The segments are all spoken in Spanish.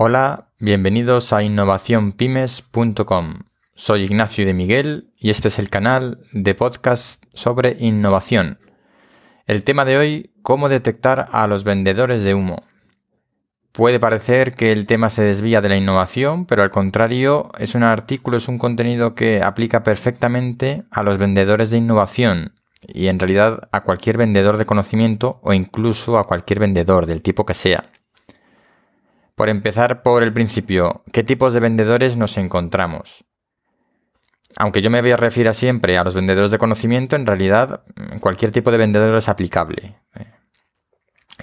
Hola, bienvenidos a innovacionpymes.com. Soy Ignacio de Miguel y este es el canal de podcast sobre innovación. El tema de hoy, cómo detectar a los vendedores de humo. Puede parecer que el tema se desvía de la innovación, pero al contrario, es un artículo, es un contenido que aplica perfectamente a los vendedores de innovación y en realidad a cualquier vendedor de conocimiento o incluso a cualquier vendedor del tipo que sea. Por empezar por el principio, ¿qué tipos de vendedores nos encontramos? Aunque yo me voy a referir siempre a los vendedores de conocimiento, en realidad mm, cualquier tipo de vendedor es aplicable.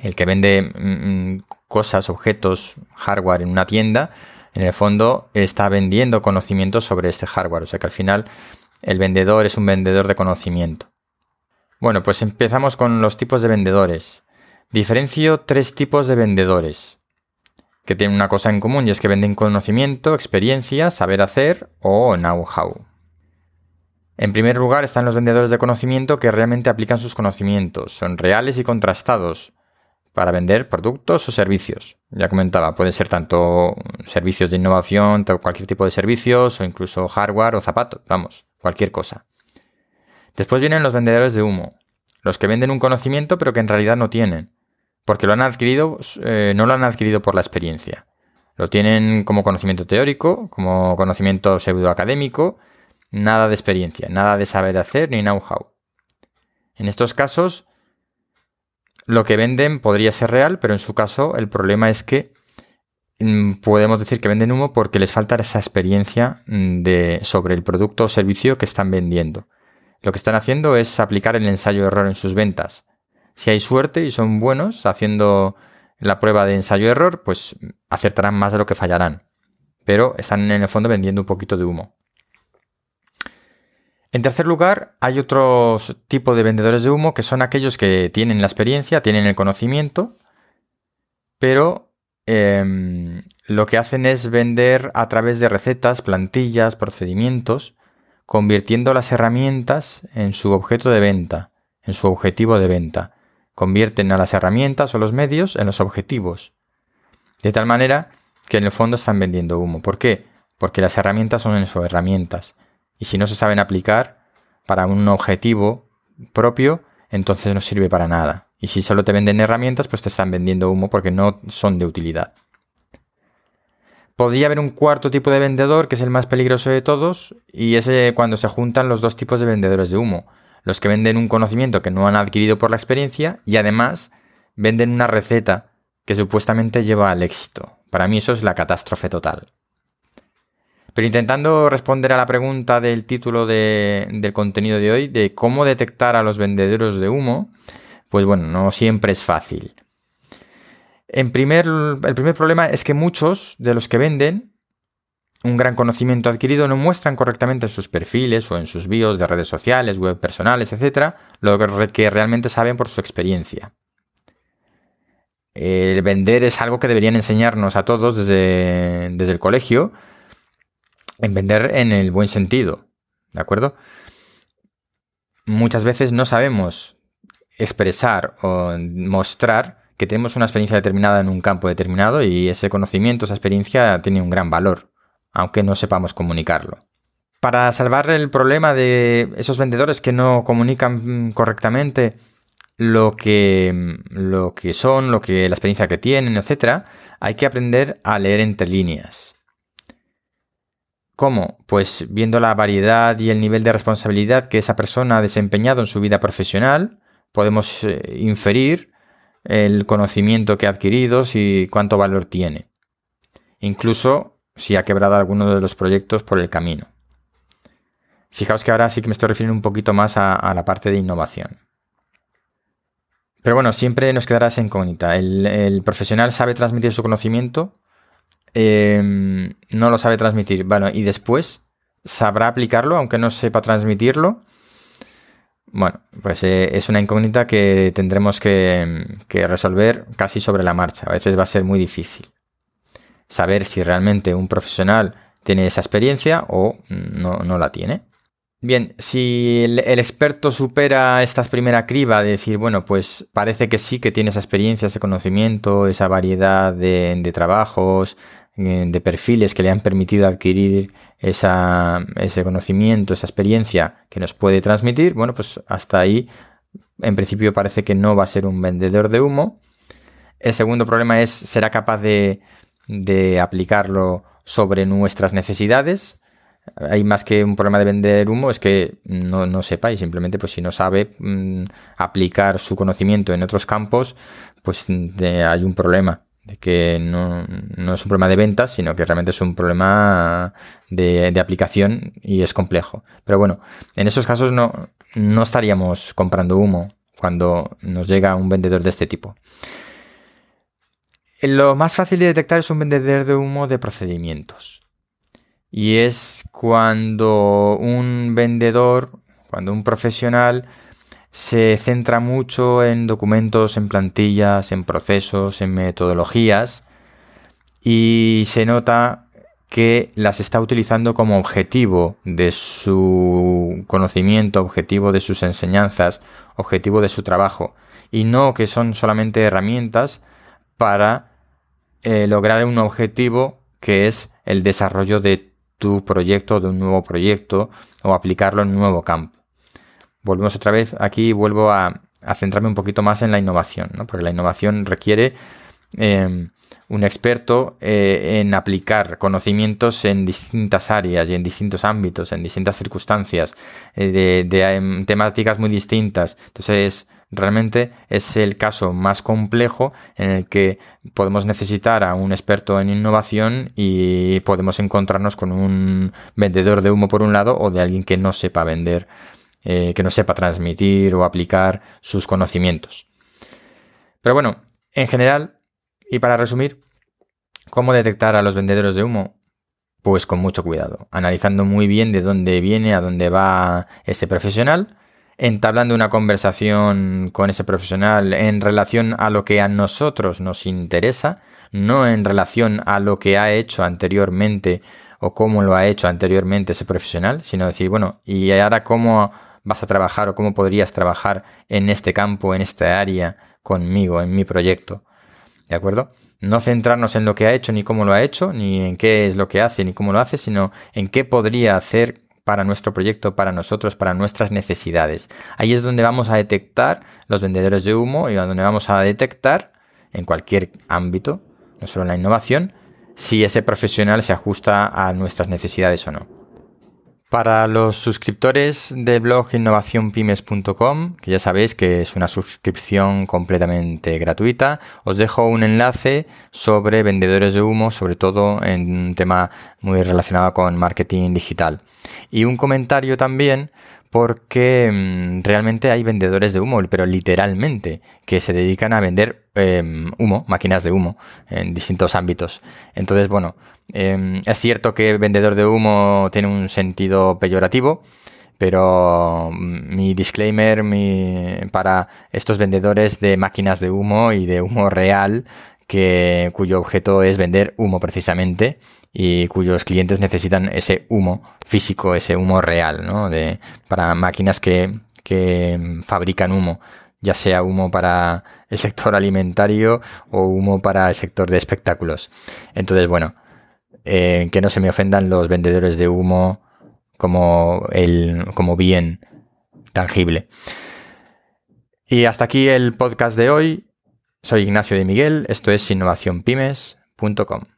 El que vende mm, cosas, objetos, hardware en una tienda, en el fondo está vendiendo conocimiento sobre este hardware. O sea que al final el vendedor es un vendedor de conocimiento. Bueno, pues empezamos con los tipos de vendedores. Diferencio tres tipos de vendedores que tienen una cosa en común y es que venden conocimiento, experiencia, saber hacer o know-how. En primer lugar están los vendedores de conocimiento que realmente aplican sus conocimientos, son reales y contrastados para vender productos o servicios. Ya comentaba, puede ser tanto servicios de innovación, cualquier tipo de servicios o incluso hardware o zapatos, vamos, cualquier cosa. Después vienen los vendedores de humo, los que venden un conocimiento pero que en realidad no tienen porque lo han adquirido, eh, no lo han adquirido por la experiencia. Lo tienen como conocimiento teórico, como conocimiento pseudoacadémico, nada de experiencia, nada de saber hacer ni know-how. En estos casos, lo que venden podría ser real, pero en su caso el problema es que mm, podemos decir que venden humo porque les falta esa experiencia mm, de, sobre el producto o servicio que están vendiendo. Lo que están haciendo es aplicar el ensayo-error en sus ventas si hay suerte y son buenos haciendo la prueba de ensayo-error, pues acertarán más de lo que fallarán. Pero están en el fondo vendiendo un poquito de humo. En tercer lugar, hay otro tipo de vendedores de humo que son aquellos que tienen la experiencia, tienen el conocimiento, pero em, lo que hacen es vender a través de recetas, plantillas, procedimientos, convirtiendo las herramientas en su objeto de venta, en su objetivo de venta convierten a las herramientas o los medios en los objetivos. De tal manera que en el fondo están vendiendo humo. ¿Por qué? Porque las herramientas son eso, herramientas. Y si no se saben aplicar para un objetivo propio, entonces no sirve para nada. Y si solo te venden herramientas, pues te están vendiendo humo porque no son de utilidad. Podría haber un cuarto tipo de vendedor, que es el más peligroso de todos, y es cuando se juntan los dos tipos de vendedores de humo los que venden un conocimiento que no han adquirido por la experiencia y además venden una receta que supuestamente lleva al éxito. Para mí eso es la catástrofe total. Pero intentando responder a la pregunta del título del contenido de hoy, de cómo detectar a los vendedores de humo, pues bueno, no siempre es fácil. En primer, el primer problema es que muchos de los que venden un gran conocimiento adquirido no muestran correctamente en sus perfiles o en sus bios de redes sociales, web personales, etc., lo que realmente saben por su experiencia. El vender es algo que deberían enseñarnos a todos desde, desde el colegio, en vender en el buen sentido, ¿de acuerdo? Muchas veces no sabemos expresar o mostrar que tenemos una experiencia determinada en un campo determinado y ese conocimiento, esa experiencia tiene un gran valor aunque no sepamos comunicarlo. Para salvar el problema de esos vendedores que no comunican correctamente lo que, lo que son, lo que, la experiencia que tienen, etc., hay que aprender a leer entre líneas. ¿Cómo? Pues viendo la variedad y el nivel de responsabilidad que esa persona ha desempeñado en su vida profesional, podemos eh, inferir el conocimiento que ha adquirido y cuánto valor tiene. Incluso si ha quebrado alguno de los proyectos por el camino. Fijaos que ahora sí que me estoy refiriendo un poquito más a, la parte de innovación. Pero bueno, siempre nos quedará esa incógnita. El, profesional sabe transmitir su conocimiento, em, no lo sabe transmitir. Bueno, y después sabrá aplicarlo, aunque no sepa transmitirlo. Bueno, pues eh, es una incógnita que tendremos que resolver casi sobre la marcha. A veces va a ser muy difícil saber si realmente un profesional tiene esa experiencia o no, la tiene. Bien, si el, experto supera esta primera criba de decir, bueno, pues parece que sí que tiene esa experiencia, ese conocimiento, esa variedad de, trabajos, eh, de perfiles que le han permitido adquirir ese conocimiento, esa experiencia que nos puede transmitir, bueno, pues hasta ahí en principio parece que no va a ser un vendedor de humo. El segundo problema es, ¿será capaz de, aplicarlo sobre nuestras necesidades? Hay más que un problema de vender humo, es que no, no sepa y simplemente pues si no sabe mm, aplicar su conocimiento en otros campos, pues hay un problema de que no, es un problema de ventas, sino que realmente es un problema de, de, aplicación y es complejo. Pero bueno, en esos casos no, no estaríamos comprando humo cuando nos llega un vendedor de este tipo. Lo más fácil de detectar es un vendedor de humo de procedimientos. Y es cuando un vendedor, cuando un profesional se centra mucho en documentos, en plantillas, en procesos, en metodologías y se nota que las está utilizando como objetivo de su conocimiento, objetivo de sus enseñanzas, objetivo de su trabajo y no que son solamente herramientas para eh, lograr un objetivo que es el desarrollo de tu proyecto, de un nuevo proyecto o aplicarlo en un nuevo campo volvemos otra vez aquí, vuelvo a, centrarme un poquito más en la innovación, ¿no? porque la innovación requiere em, un experto eh, en aplicar conocimientos en distintas áreas y en distintos ámbitos, en distintas circunstancias, eh, de, em, temáticas muy distintas. Entonces, realmente es el caso más complejo en el que podemos necesitar a un experto en innovación y podemos encontrarnos con un vendedor de humo por un lado o de alguien que no sepa vender eh, que no sepa transmitir o aplicar sus conocimientos. Pero bueno, en general, y para resumir, ¿cómo detectar a los vendedores de humo? Pues con mucho cuidado, analizando muy bien de dónde viene, a dónde va ese profesional, entablando una conversación con ese profesional en relación a lo que a nosotros nos interesa, no en relación a lo que ha hecho anteriormente o cómo lo ha hecho anteriormente ese profesional, sino decir, bueno, ¿y ahora cómo vas a trabajar o cómo podrías trabajar en este campo, en esta área, conmigo, en mi proyecto. ¿De acuerdo? No centrarnos en lo que ha hecho, ni cómo lo ha hecho, ni en qué es lo que hace, ni cómo lo hace, sino en qué podría hacer para nuestro proyecto, para nosotros, para nuestras necesidades. Ahí es donde vamos a detectar los vendedores de humo y donde vamos a detectar, en cualquier ámbito, no solo en la innovación, si ese profesional se ajusta a nuestras necesidades o no. Para los suscriptores del blog innovacionpymes.com, que ya sabéis que es una suscripción completamente gratuita, os dejo un enlace sobre vendedores de humo, sobre todo en un tema muy relacionado con marketing digital. Y un comentario también porque mm, realmente hay vendedores de humo, pero literalmente, que se dedican a vender em, humo, máquinas de humo, en distintos ámbitos. Entonces, bueno, em, es cierto que vendedor de humo tiene un sentido peyorativo, pero mm, mi disclaimer para estos vendedores de máquinas de humo y de humo real, que, cuyo objeto es vender humo precisamente y cuyos clientes necesitan ese humo físico, ese humo real, ¿no? De, para máquinas que, que fabrican humo, ya sea humo para el sector alimentario o humo para el sector de espectáculos. Entonces, bueno, eh, que no se me ofendan los vendedores de humo como, el, como bien tangible. Y hasta aquí el podcast de hoy. Soy Ignacio de Miguel, esto es innovacionpymes.com.